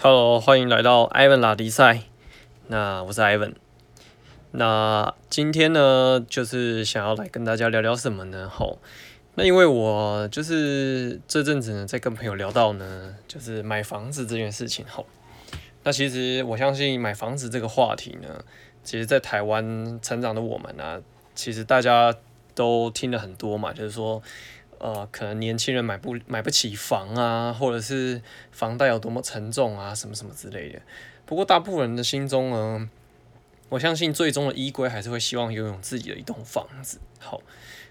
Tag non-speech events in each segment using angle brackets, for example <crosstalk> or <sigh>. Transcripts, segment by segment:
Hello，欢迎来到 Ivan 拉迪赛。那我是 Ivan。那今天呢，就是想要来跟大家聊聊什么呢？吼，那因为我就是这阵子呢，在跟朋友聊到呢，就是买房子这件事情。吼，那其实我相信买房子这个话题呢，其实在台湾成长的我们呢，其实大家都听了很多嘛，就是说。呃，可能年轻人买不买不起房啊，或者是房贷有多么沉重啊，什么什么之类的。不过，大部分人的心中呢，我相信最终的依归还是会希望拥有自己的一栋房子。好，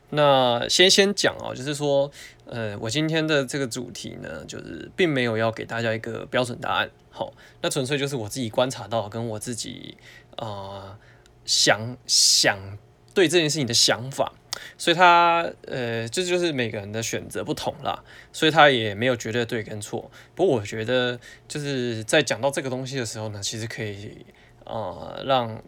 那先先讲哦，就是说，呃，我今天的这个主题呢，就是并没有要给大家一个标准答案。好，那纯粹就是我自己观察到，跟我自己啊想想对这件事情的想法。所以他呃，这就是每个人的选择不同啦，所以他也没有绝对对跟错。不过我觉得就是在讲到这个东西的时候呢，其实可以呃让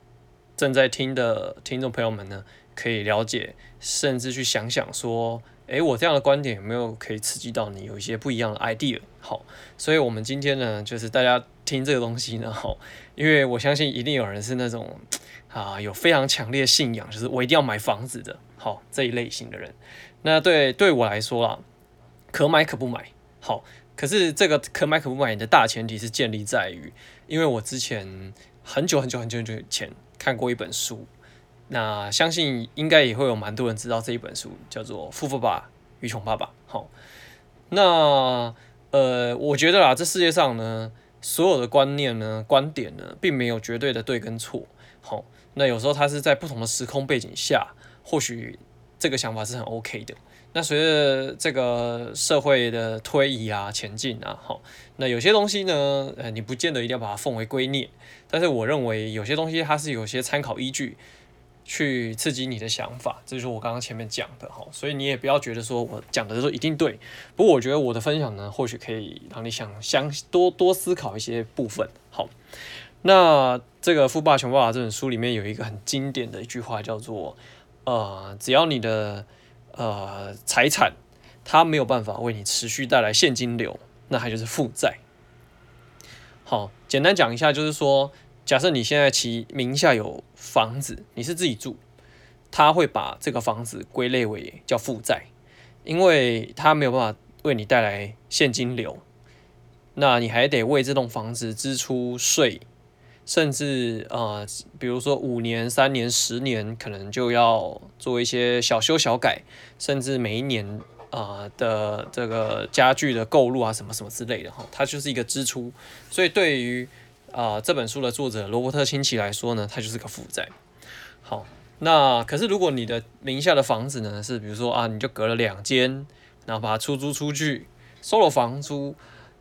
正在听的听众朋友们呢，可以了解，甚至去想想说，诶，我这样的观点有没有可以刺激到你有一些不一样的 idea？好，所以我们今天呢，就是大家听这个东西呢，好，因为我相信一定有人是那种啊有非常强烈信仰，就是我一定要买房子的。好这一类型的人，那对对我来说啦，可买可不买。好，可是这个可买可不买的大前提是建立在于，因为我之前很久很久很久很久以前看过一本书，那相信应该也会有蛮多人知道这一本书叫做《富爸爸与穷爸爸》。好，那呃，我觉得啦，这世界上呢，所有的观念呢、观点呢，并没有绝对的对跟错。好，那有时候它是在不同的时空背景下。或许这个想法是很 OK 的。那随着这个社会的推移啊、前进啊，好，那有些东西呢，呃，你不见得一定要把它奉为圭臬。但是我认为有些东西它是有些参考依据，去刺激你的想法。这就是我刚刚前面讲的哈。所以你也不要觉得说我讲的时候一定对。不过我觉得我的分享呢，或许可以让你想想多多思考一些部分。好，那这个《富爸穷爸爸》这本书里面有一个很经典的一句话，叫做。呃，只要你的呃财产它没有办法为你持续带来现金流，那它就是负债。好，简单讲一下，就是说，假设你现在其名下有房子，你是自己住，他会把这个房子归类为叫负债，因为它没有办法为你带来现金流，那你还得为这栋房子支出税。甚至呃，比如说五年、三年、十年，可能就要做一些小修小改，甚至每一年啊的这个家具的购入啊，什么什么之类的哈，它就是一个支出。所以对于啊这本书的作者罗伯特清崎来说呢，它就是个负债。好，那可是如果你的名下的房子呢，是比如说啊，你就隔了两间，然后把它出租出去，收了房租，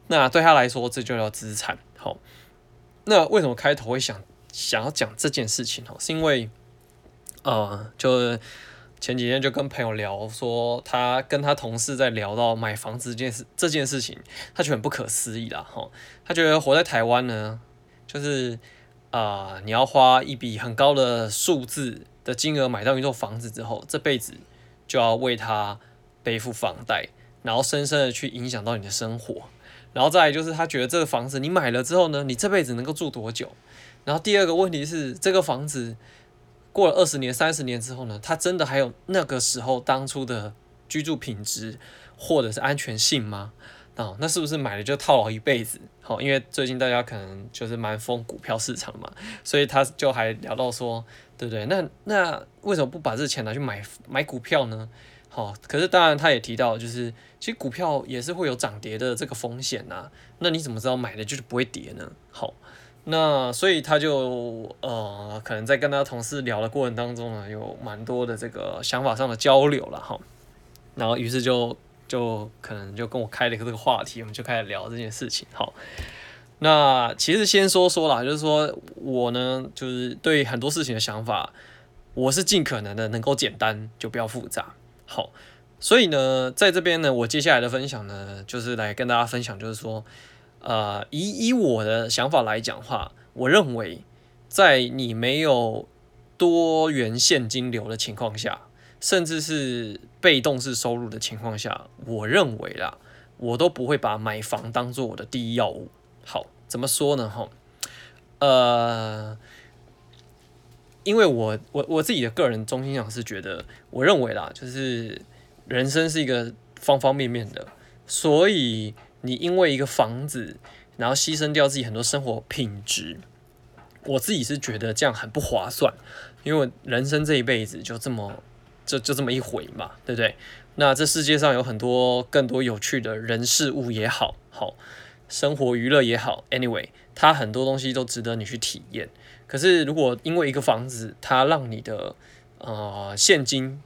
那对他来说这就叫资产。好。那为什么开头会想想要讲这件事情哦？是因为，呃，就是前几天就跟朋友聊，说他跟他同事在聊到买房子这件事这件事情，他觉得很不可思议啦，哈，他觉得活在台湾呢，就是啊，你要花一笔很高的数字的金额买到一座房子之后，这辈子就要为他背负房贷，然后深深的去影响到你的生活。然后再来就是他觉得这个房子你买了之后呢，你这辈子能够住多久？然后第二个问题是这个房子过了二十年、三十年之后呢，它真的还有那个时候当初的居住品质或者是安全性吗？啊，那是不是买了就套牢一辈子？好，因为最近大家可能就是蛮疯股票市场嘛，所以他就还聊到说，对不对？那那为什么不把这钱拿去买买股票呢？好，可是当然他也提到，就是其实股票也是会有涨跌的这个风险呐。那你怎么知道买的就是不会跌呢？好，那所以他就呃，可能在跟他同事聊的过程当中呢，有蛮多的这个想法上的交流了哈。然后于是就就可能就跟我开了一个这个话题，我们就开始聊这件事情。好，那其实先说说啦，就是说我呢，就是对很多事情的想法，我是尽可能的能够简单，就不要复杂。好，所以呢，在这边呢，我接下来的分享呢，就是来跟大家分享，就是说，呃，以以我的想法来讲话，我认为，在你没有多元现金流的情况下，甚至是被动式收入的情况下，我认为啦，我都不会把买房当做我的第一要务。好，怎么说呢？哈，呃，因为我我我自己的个人中心想是觉得，我认为啦，就是人生是一个方方面面的，所以你因为一个房子，然后牺牲掉自己很多生活品质，我自己是觉得这样很不划算，因为人生这一辈子就这么就就这么一回嘛，对不对？那这世界上有很多更多有趣的人事物也好，好生活娱乐也好，anyway，它很多东西都值得你去体验。可是如果因为一个房子，它让你的呃现金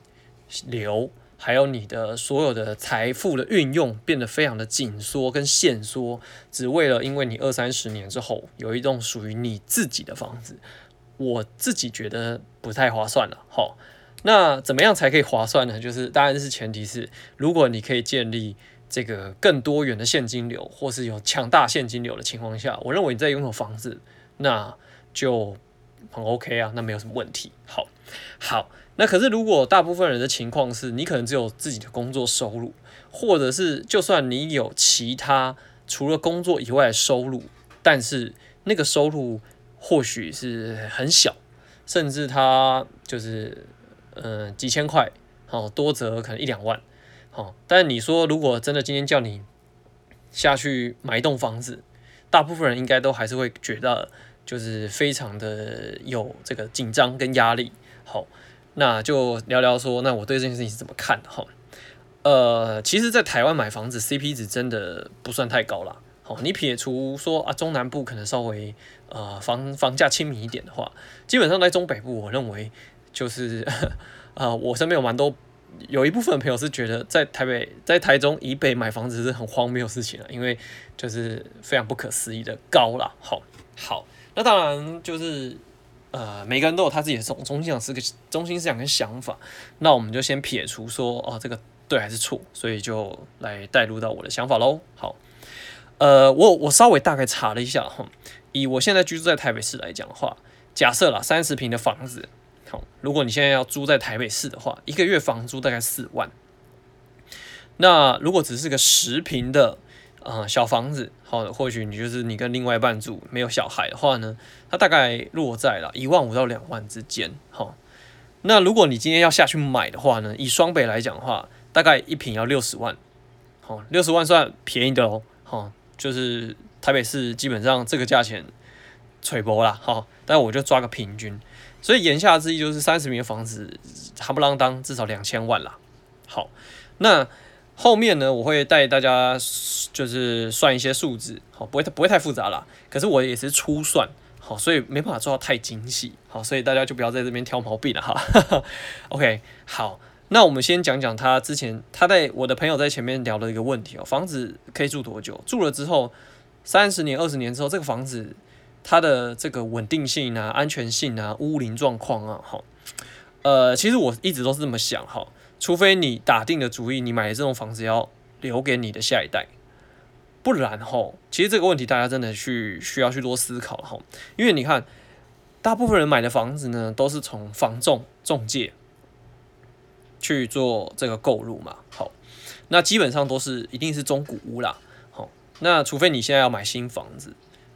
流，还有你的所有的财富的运用变得非常的紧缩跟限缩，只为了因为你二三十年之后有一栋属于你自己的房子，我自己觉得不太划算了，好。那怎么样才可以划算呢？就是当然是前提是，如果你可以建立这个更多元的现金流，或是有强大现金流的情况下，我认为你在拥有房子，那就很 OK 啊，那没有什么问题。好，好，那可是如果大部分人的情况是，你可能只有自己的工作收入，或者是就算你有其他除了工作以外的收入，但是那个收入或许是很小，甚至他就是。嗯，几千块，好多则可能一两万，好。但你说，如果真的今天叫你下去买一栋房子，大部分人应该都还是会觉得，就是非常的有这个紧张跟压力。好，那就聊聊说，那我对这件事情是怎么看的哈？呃，其实，在台湾买房子 CP 值真的不算太高啦。好，你撇除说啊，中南部可能稍微呃房房价亲民一点的话，基本上在中北部，我认为。就是啊，<laughs> 我身边有蛮多，有一部分朋友是觉得在台北、在台中以北买房子是很荒谬的事情了，因为就是非常不可思议的高了。好，好，那当然就是呃，每个人都有他自己的中中心想是个中心思想跟想法。那我们就先撇除说哦，这个对还是错，所以就来带入到我的想法喽。好，呃，我我稍微大概查了一下哈，以我现在居住在台北市来讲的话，假设啦三十平的房子。如果你现在要租在台北市的话，一个月房租大概四万。那如果只是个十平的呃小房子，好，或许你就是你跟另外一半住，没有小孩的话呢，它大概落在了一万五到两万之间。好，那如果你今天要下去买的话呢，以双北来讲的话，大概一平要六十万。好，六十万算便宜的哦。好，就是台北市基本上这个价钱吹薄啦。好，但我就抓个平均。所以言下之意就是三十平的房子，夯不啷当至少两千万啦。好，那后面呢，我会带大家就是算一些数字，好，不会不会太复杂啦。可是我也是初算，好，所以没办法做到太精细，好，所以大家就不要在这边挑毛病了哈。<laughs> OK，好，那我们先讲讲他之前他在我的朋友在前面聊的一个问题哦，房子可以住多久？住了之后三十年、二十年之后，这个房子。它的这个稳定性啊、安全性啊、屋龄状况啊，哈，呃，其实我一直都是这么想哈，除非你打定的主意，你买的这种房子要留给你的下一代，不然哈，其实这个问题大家真的去需要去多思考哈，因为你看，大部分人买的房子呢，都是从房仲中介去做这个购入嘛，好，那基本上都是一定是中古屋啦，好，那除非你现在要买新房子。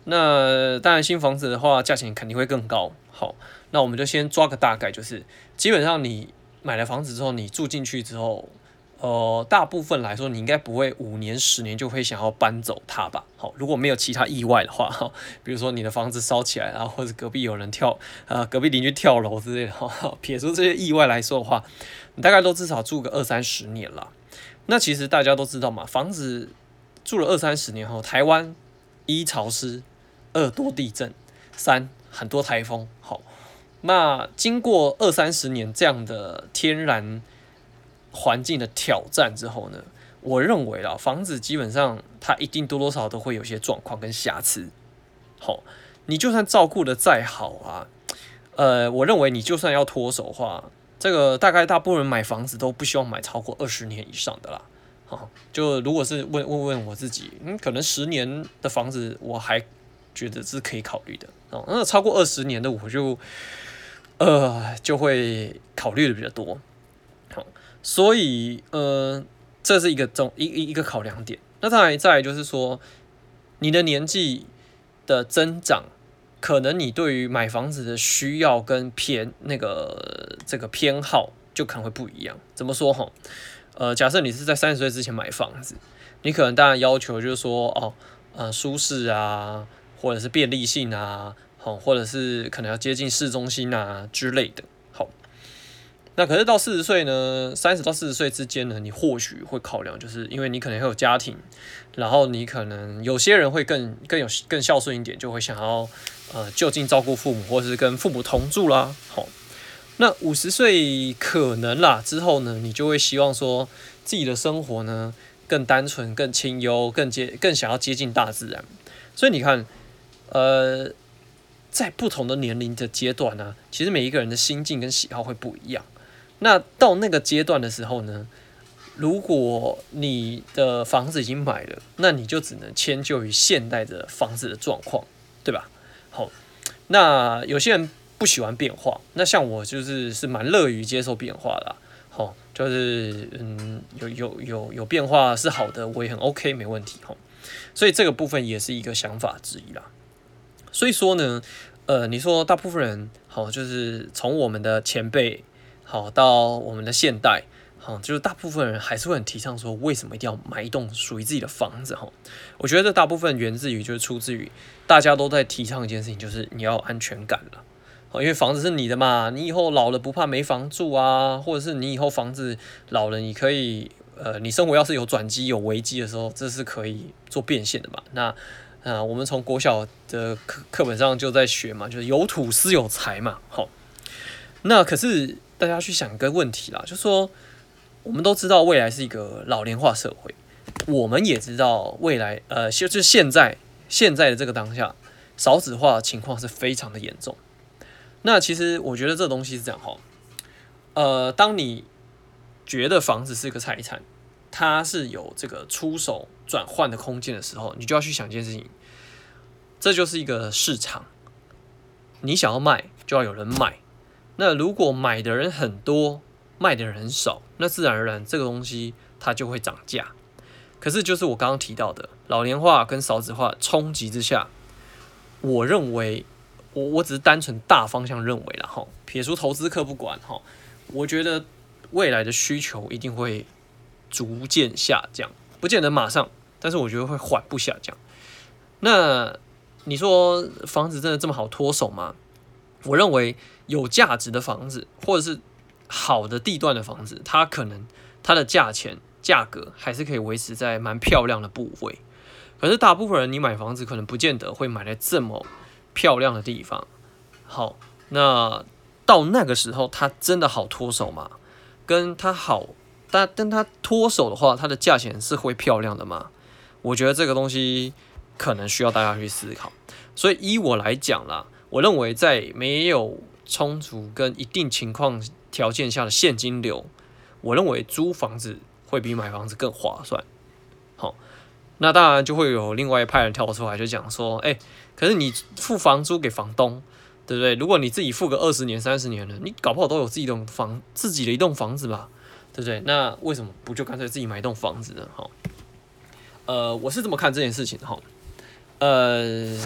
那当然，新房子的话，价钱肯定会更高。好，那我们就先抓个大概，就是基本上你买了房子之后，你住进去之后，呃，大部分来说，你应该不会五年、十年就会想要搬走它吧？好，如果没有其他意外的话，哈，比如说你的房子烧起来啊，或者隔壁有人跳，呃，隔壁邻居跳楼之类的，哈，撇除这些意外来说的话，你大概都至少住个二三十年了。那其实大家都知道嘛，房子住了二三十年后，台湾一潮湿。二多地震，三很多台风。好，那经过二三十年这样的天然环境的挑战之后呢，我认为啦，房子基本上它一定多多少少都会有些状况跟瑕疵。好，你就算照顾的再好啊，呃，我认为你就算要脱手的话，这个大概大部分人买房子都不希望买超过二十年以上的啦。好，就如果是问问问我自己，嗯，可能十年的房子我还。觉得是可以考虑的哦，那超过二十年的我就，呃，就会考虑的比较多。好，所以呃，这是一个重一一一个考量点。那再来再来就是说，你的年纪的增长，可能你对于买房子的需要跟偏那个这个偏好就可能会不一样。怎么说哈？呃，假设你是在三十岁之前买房子，你可能当然要求就是说，哦，呃，舒适啊，或者是便利性啊，好，或者是可能要接近市中心啊之类的。好，那可是到四十岁呢，三十到四十岁之间呢，你或许会考量，就是因为你可能会有家庭，然后你可能有些人会更更有更孝顺一点，就会想要呃就近照顾父母，或者是跟父母同住啦。好。那五十岁可能啦，之后呢，你就会希望说自己的生活呢更单纯、更清幽、更接、更想要接近大自然。所以你看，呃，在不同的年龄的阶段呢，其实每一个人的心境跟喜好会不一样。那到那个阶段的时候呢，如果你的房子已经买了，那你就只能迁就于现代的房子的状况，对吧？好，那有些人。不喜欢变化，那像我就是是蛮乐于接受变化的，好，就是嗯有有有有变化是好的，我也很 OK 没问题吼，所以这个部分也是一个想法之一啦。所以说呢，呃，你说大部分人好，就是从我们的前辈好到我们的现代。好，就是大部分人还是会很提倡说，为什么一定要买一栋属于自己的房子？哈，我觉得这大部分源自于就是出自于大家都在提倡一件事情，就是你要安全感了。哦，因为房子是你的嘛，你以后老了不怕没房住啊，或者是你以后房子老了，你可以呃，你生活要是有转机有危机的时候，这是可以做变现的嘛。那呃，我们从国小的课课本上就在学嘛，就是有土司有财嘛。好，那可是大家去想一个问题啦，就说。我们都知道未来是一个老龄化社会，我们也知道未来，呃，就是现在现在的这个当下，少子化情况是非常的严重。那其实我觉得这东西是这样哈，呃，当你觉得房子是个财产，它是有这个出手转换的空间的时候，你就要去想一件事情，这就是一个市场，你想要卖就要有人买，那如果买的人很多。卖的人很少，那自然而然这个东西它就会涨价。可是就是我刚刚提到的老年化跟少子化冲击之下，我认为我我只是单纯大方向认为了哈，撇除投资客不管哈，我觉得未来的需求一定会逐渐下降，不见得马上，但是我觉得会缓步下降。那你说房子真的这么好脱手吗？我认为有价值的房子或者是。好的地段的房子，它可能它的价钱价格还是可以维持在蛮漂亮的部位。可是大部分人你买房子可能不见得会买在这么漂亮的地方。好，那到那个时候它真的好脱手吗？跟它好，但但它脱手的话，它的价钱是会漂亮的吗？我觉得这个东西可能需要大家去思考。所以依我来讲啦，我认为在没有充足跟一定情况。条件下的现金流，我认为租房子会比买房子更划算。好，那当然就会有另外一派人跳出来就讲说，哎，可是你付房租给房东，对不对？如果你自己付个二十年、三十年了，你搞不好都有自己一栋房，自己的一栋房子吧，对不对？那为什么不就干脆自己买一栋房子呢？哈，呃，我是这么看这件事情的哈，呃。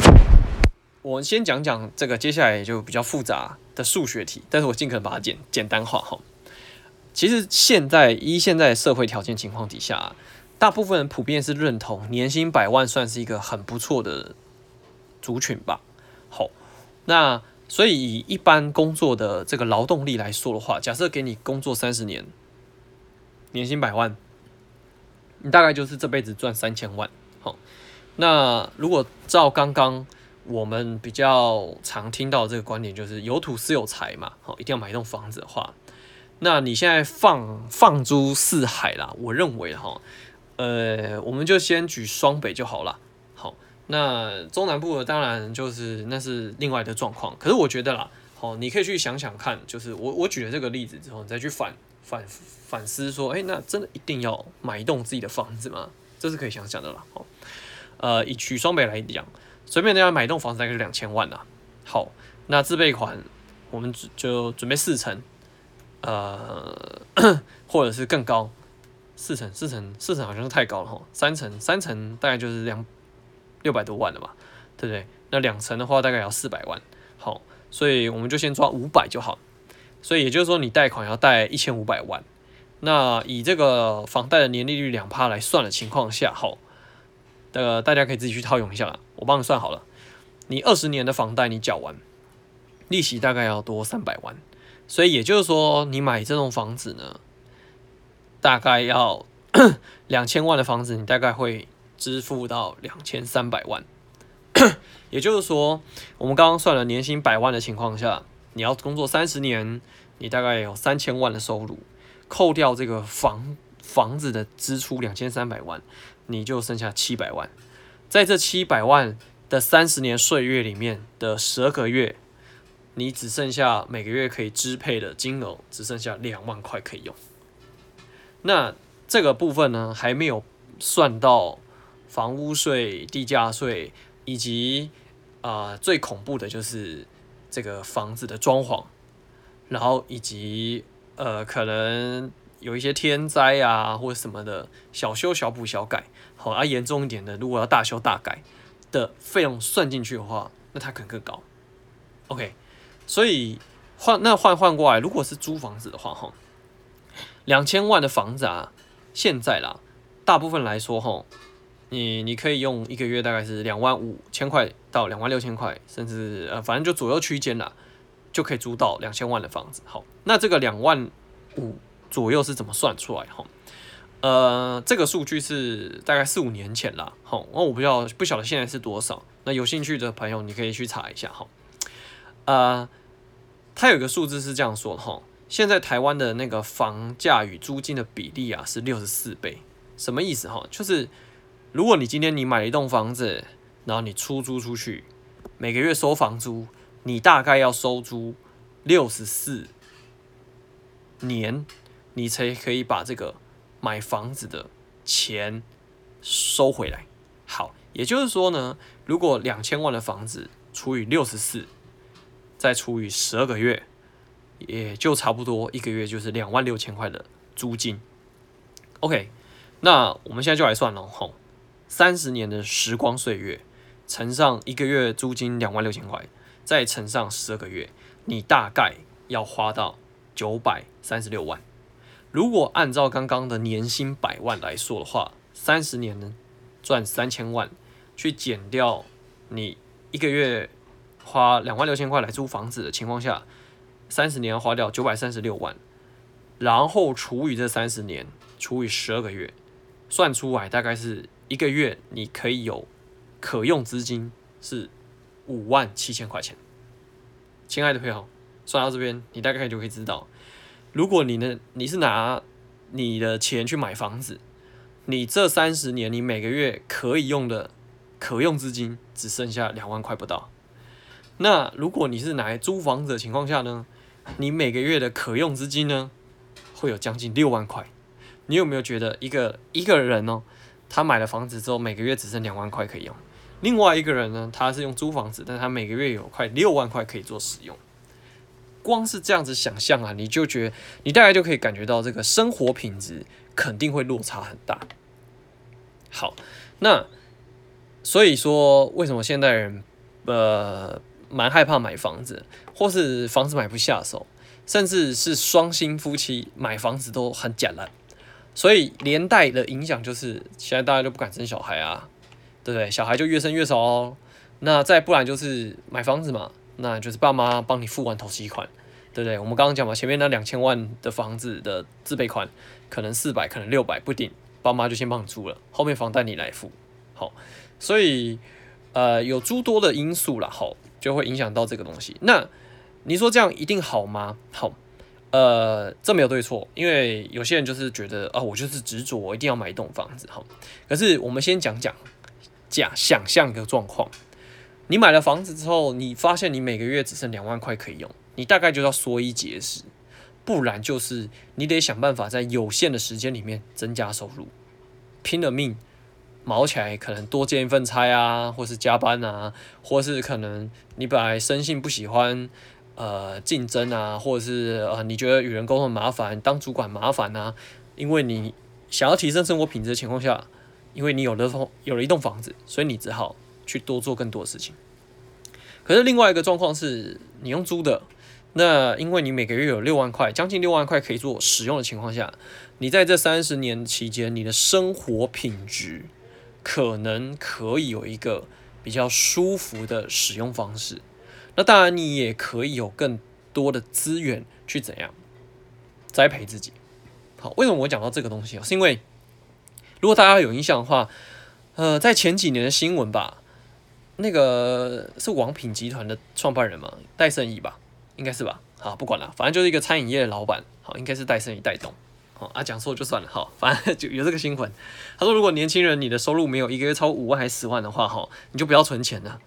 我先讲讲这个，接下来就比较复杂的数学题，但是我尽可能把它简简单化哈。其实现在依现在社会条件情况底下，大部分人普遍是认同年薪百万算是一个很不错的族群吧。好，那所以以一般工作的这个劳动力来说的话，假设给你工作三十年，年薪百万，你大概就是这辈子赚三千万。好，那如果照刚刚。我们比较常听到这个观点就是有土是有财嘛，好，一定要买一栋房子的话，那你现在放放诸四海啦，我认为哈，呃，我们就先举双北就好了，好，那中南部的当然就是那是另外的状况，可是我觉得啦，好，你可以去想想看，就是我我举了这个例子之后，你再去反反反思说，哎，那真的一定要买一栋自己的房子吗？这是可以想想的啦，好，呃，以取双北来讲。随便大家买一栋房子大概是两千万呐。好，那自备款我们就准备四成，呃，<clears throat> 或者是更高，四成四成四成好像是太高了哈，三成三成大概就是两六百多万了吧，对不对？那两层的话大概要四百万，好，所以我们就先抓五百就好。所以也就是说，你贷款要贷一千五百万，那以这个房贷的年利率两趴来算的情况下，好，呃，大家可以自己去套用一下了。我帮你算好了，你二十年的房贷你缴完，利息大概要多三百万。所以也就是说，你买这栋房子呢，大概要 <coughs> 两千万的房子，你大概会支付到两千三百万。<coughs> 也就是说，我们刚刚算了年薪百万的情况下，你要工作三十年，你大概有三千万的收入，扣掉这个房房子的支出两千三百万，你就剩下七百万。在这七百万的三十年岁月里面的十二个月。你只剩下每个月可以支配的金额只剩下两万块可以用，那这个部分呢还没有算到房屋税、地价税以及啊最恐怖的就是这个房子的装潢，然后以及呃可能有一些天灾啊或者什么的小修小补小改，好啊严重一点的如果要大修大改的费用算进去的话，那它可能更高。OK。所以换那换换过来，如果是租房子的话，哈，两千万的房子啊，现在啦，大部分来说，哈，你你可以用一个月大概是两万五千块到两万六千块，甚至呃，反正就左右区间啦，就可以租到两千万的房子。好，那这个两万五左右是怎么算出来？哈，呃，这个数据是大概四五年前啦，好，那我不知道不晓得现在是多少。那有兴趣的朋友，你可以去查一下，哈，呃。它有一个数字是这样说的哈，现在台湾的那个房价与租金的比例啊是六十四倍，什么意思哈？就是如果你今天你买了一栋房子，然后你出租出去，每个月收房租，你大概要收租六十四年，你才可以把这个买房子的钱收回来。好，也就是说呢，如果两千万的房子除以六十四。再除以十二个月，也就差不多一个月就是两万六千块的租金。OK，那我们现在就来算了吼，三十年的时光岁月乘上一个月租金两万六千块，再乘上十二个月，你大概要花到九百三十六万。如果按照刚刚的年薪百万来说的话，三十年呢赚三千万，去减掉你一个月。花两万六千块来租房子的情况下，三十年要花掉九百三十六万，然后除以这三十年，除以十二个月，算出来大概是一个月你可以有可用资金是五万七千块钱。亲爱的朋友，算到这边，你大概就可以知道，如果你呢你是拿你的钱去买房子，你这三十年你每个月可以用的可用资金只剩下两万块不到。那如果你是拿来租房子的情况下呢，你每个月的可用资金呢，会有将近六万块。你有没有觉得一个一个人哦，他买了房子之后每个月只剩两万块可以用，另外一个人呢，他是用租房子，但他每个月有快六万块可以做使用。光是这样子想象啊，你就觉得你大概就可以感觉到这个生活品质肯定会落差很大。好，那所以说为什么现代人呃？蛮害怕买房子，或是房子买不下手，甚至是双薪夫妻买房子都很简烂，所以连带的影响就是现在大家都不敢生小孩啊，对不对？小孩就越生越少哦。那再不然就是买房子嘛，那就是爸妈帮你付完头期款，对不对？我们刚刚讲嘛，前面那两千万的房子的自备款，可能四百，可能六百，不定，爸妈就先帮你出了，后面房贷你来付。好，所以呃有诸多的因素了，好。就会影响到这个东西。那你说这样一定好吗？好，呃，这没有对错，因为有些人就是觉得啊，我就是执着，我一定要买一栋房子。好，可是我们先讲讲假想象一个状况：你买了房子之后，你发现你每个月只剩两万块可以用，你大概就要缩衣节食，不然就是你得想办法在有限的时间里面增加收入，拼了命。毛起来可能多兼一份差啊，或是加班啊，或是可能你本来生性不喜欢呃竞争啊，或者是呃你觉得与人沟通麻烦，当主管麻烦啊，因为你想要提升生活品质的情况下，因为你有了房有了一栋房子，所以你只好去多做更多的事情。可是另外一个状况是，你用租的，那因为你每个月有六万块，将近六万块可以做使用的情况下，你在这三十年期间，你的生活品质可能可以有一个比较舒服的使用方式。那当然，你也可以有更多的资源去怎样栽培自己。好，为什么我讲到这个东西啊？是因为如果大家有印象的话，呃，在前几年的新闻吧。那个是王品集团的创办人嘛，戴胜义吧，应该是吧。好，不管了，反正就是一个餐饮业的老板。好，应该是戴胜义带动。好啊，讲错就算了。好，反正就有这个新闻。他说，如果年轻人你的收入没有一个月超五万还是十万的话，哈，你就不要存钱了。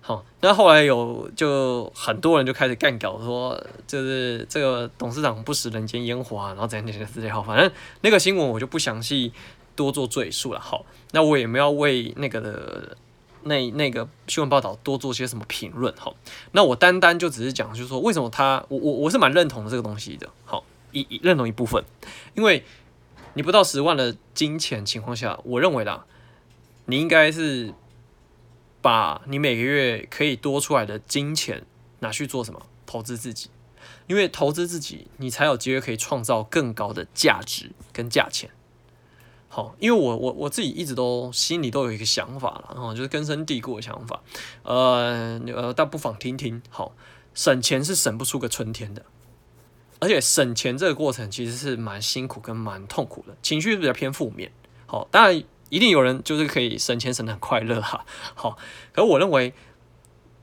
好，那后来有就很多人就开始干搞，说就是这个董事长不食人间烟火啊，然后怎样怎样之类。好，反正那个新闻我就不详细多做赘述了。好，那我也没有为那个的。那那个新闻报道多做些什么评论？好，那我单单就只是讲，就是说为什么他，我我我是蛮认同的这个东西的。好，一认同一部分，因为你不到十万的金钱情况下，我认为啦，你应该是把你每个月可以多出来的金钱拿去做什么？投资自己，因为投资自己，你才有机会可以创造更高的价值跟价钱。好，因为我我我自己一直都心里都有一个想法了，然后就是根深蒂固的想法，呃呃，但不妨听听。好，省钱是省不出个春天的，而且省钱这个过程其实是蛮辛苦跟蛮痛苦的，情绪比较偏负面。好，当然一定有人就是可以省钱省得很快乐哈。好，可我认为，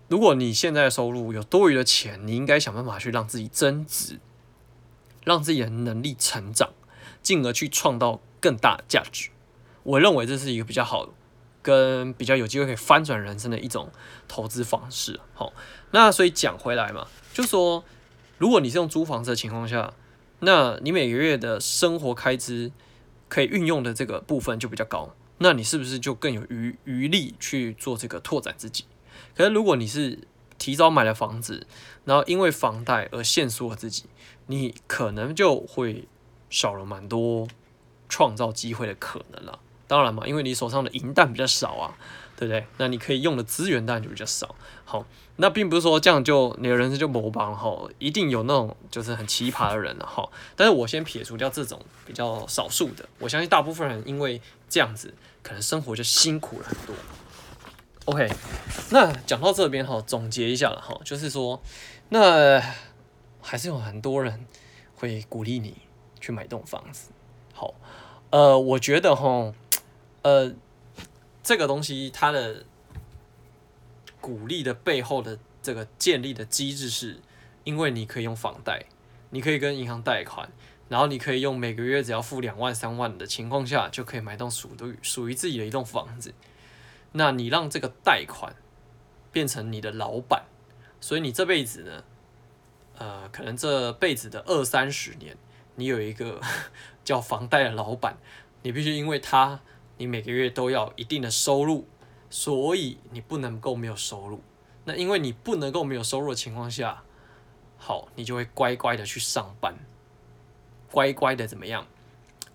如果你现在的收入有多余的钱，你应该想办法去让自己增值，让自己的能力成长，进而去创造。更大的价值，我认为这是一个比较好、跟比较有机会可以翻转人生的一种投资方式。好，那所以讲回来嘛，就说如果你是用租房子的情况下，那你每个月的生活开支可以运用的这个部分就比较高，那你是不是就更有余余力去做这个拓展自己？可是如果你是提早买了房子，然后因为房贷而限缩了自己，你可能就会少了蛮多。创造机会的可能了，当然嘛，因为你手上的银弹比较少啊，对不对？那你可以用的资源当然就比较少。好，那并不是说这样就你的人生就模板哈，一定有那种就是很奇葩的人了哈。但是我先撇除掉这种比较少数的，我相信大部分人因为这样子，可能生活就辛苦了很多。OK，那讲到这边哈，总结一下了哈，就是说，那还是有很多人会鼓励你去买栋房子。好，呃，我觉得哈，呃，这个东西它的鼓励的背后的这个建立的机制是，因为你可以用房贷，你可以跟银行贷款，然后你可以用每个月只要付两万三万的情况下，就可以买栋属于属于自己的一栋房子。那你让这个贷款变成你的老板，所以你这辈子呢，呃，可能这辈子的二三十年，你有一个。叫房贷的老板，你必须因为他，你每个月都要一定的收入，所以你不能够没有收入。那因为你不能够没有收入的情况下，好，你就会乖乖的去上班，乖乖的怎么样？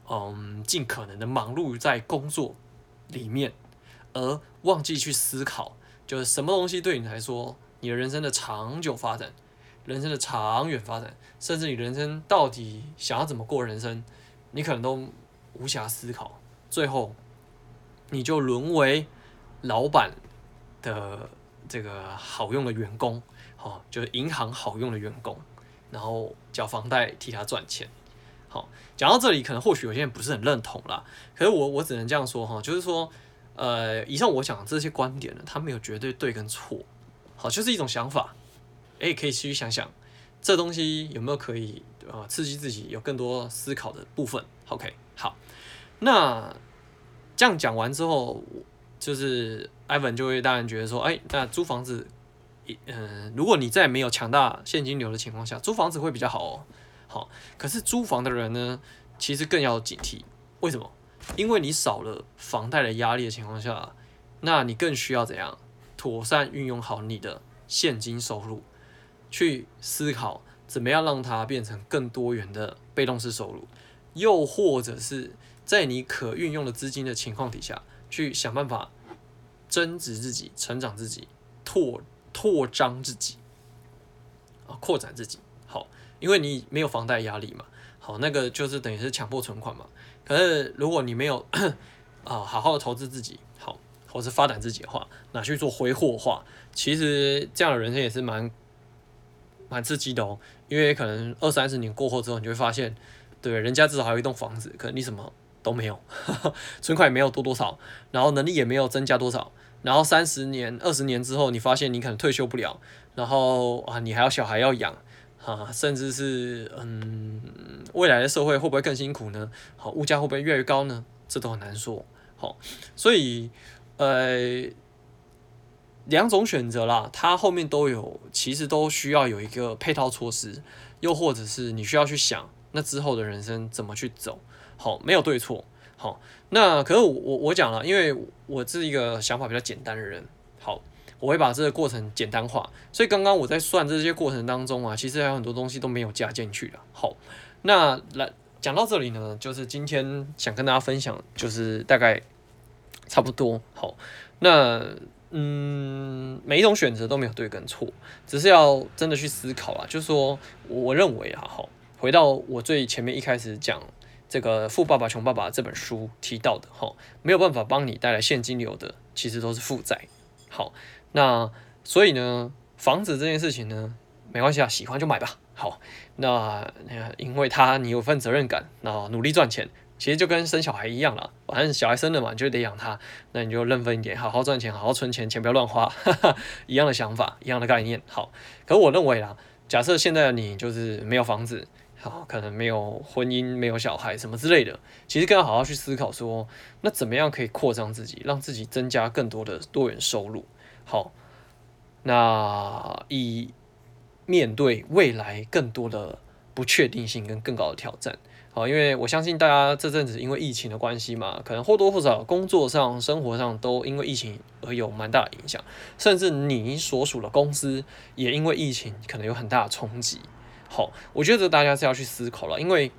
嗯，尽可能的忙碌在工作里面，而忘记去思考，就是什么东西对你来说，你的人生的长久发展，人生的长远发展，甚至你人生到底想要怎么过人生？你可能都无暇思考，最后你就沦为老板的这个好用的员工，好，就是银行好用的员工，然后缴房贷替他赚钱。好，讲到这里，可能或许有些人不是很认同啦，可是我我只能这样说哈，就是说，呃，以上我讲的这些观点呢，它没有绝对对跟错，好，就是一种想法，哎，可以去想想。这东西有没有可以呃刺激自己有更多思考的部分？OK，好，那这样讲完之后，就是 Ivan 就会当然觉得说，哎，那租房子，嗯，如果你在没有强大现金流的情况下，租房子会比较好哦。好，可是租房的人呢，其实更要警惕。为什么？因为你少了房贷的压力的情况下，那你更需要怎样妥善运用好你的现金收入。去思考怎么样让它变成更多元的被动式收入，又或者是在你可运用的资金的情况底下，去想办法增值自己、成长自己、拓拓张自己啊，扩展自己。好，因为你没有房贷压力嘛。好，那个就是等于是强迫存款嘛。可是如果你没有 <coughs> 啊，好好的投资自己，好，或是发展自己的话，拿去做挥霍的话，其实这样的人生也是蛮蛮刺激的哦。因为可能二三十年过后之后，你就会发现，对，人家至少还有一栋房子，可能你什么都没有，<laughs> 存款也没有多多少，然后能力也没有增加多少，然后三十年、二十年之后，你发现你可能退休不了，然后啊，你还有小孩要养。啊，甚至是嗯，未来的社会会不会更辛苦呢？好，物价会不会越来越高呢？这都很难说。好，所以呃，两种选择啦，它后面都有，其实都需要有一个配套措施，又或者是你需要去想，那之后的人生怎么去走？好，没有对错。好，那可是我我我讲了，因为我是一个想法比较简单的人。好。我会把这个过程简单化，所以刚刚我在算这些过程当中啊，其实还有很多东西都没有加进去的。好，那来讲到这里呢，就是今天想跟大家分享，就是大概差不多。好，那嗯，每一种选择都没有对跟错，只是要真的去思考啊。就是说，我认为啊，好，回到我最前面一开始讲这个《富爸爸穷爸爸》这本书提到的，哈，没有办法帮你带来现金流的，其实都是负债。好。那所以呢，房子这件事情呢，没关系啊，喜欢就买吧。好，那因为他你有份责任感，那努力赚钱，其实就跟生小孩一样了。反正小孩生了嘛，就得养他，那你就认分一点，好好赚钱，好好存钱，钱不要乱花，哈哈一样的想法，一样的概念。好，可我认为啦，假设现在的你就是没有房子，好，可能没有婚姻，没有小孩什么之类的，其实更要好好去思考说，那怎么样可以扩张自己，让自己增加更多的多元收入。好，那以面对未来更多的不确定性跟更高的挑战，好，因为我相信大家这阵子因为疫情的关系嘛，可能或多或少工作上、生活上都因为疫情而有蛮大的影响，甚至你所属的公司也因为疫情可能有很大的冲击。好，我觉得大家是要去思考了，因为，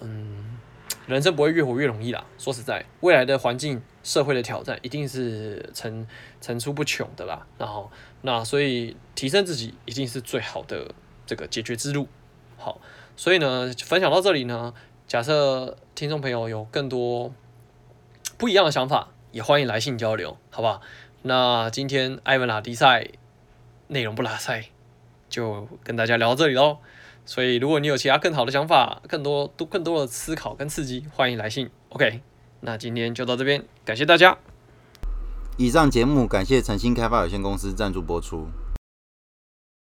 嗯。人生不会越活越容易啦。说实在，未来的环境、社会的挑战一定是层层出不穷的啦。然后，那所以提升自己一定是最好的这个解决之路。好，所以呢，分享到这里呢，假设听众朋友有更多不一样的想法，也欢迎来信交流，好不好？那今天艾文拉迪赛内容不拉塞，就跟大家聊到这里喽。所以，如果你有其他更好的想法、更多、多、更多的思考跟刺激，欢迎来信。OK，那今天就到这边，感谢大家。以上节目感谢诚心开发有限公司赞助播出。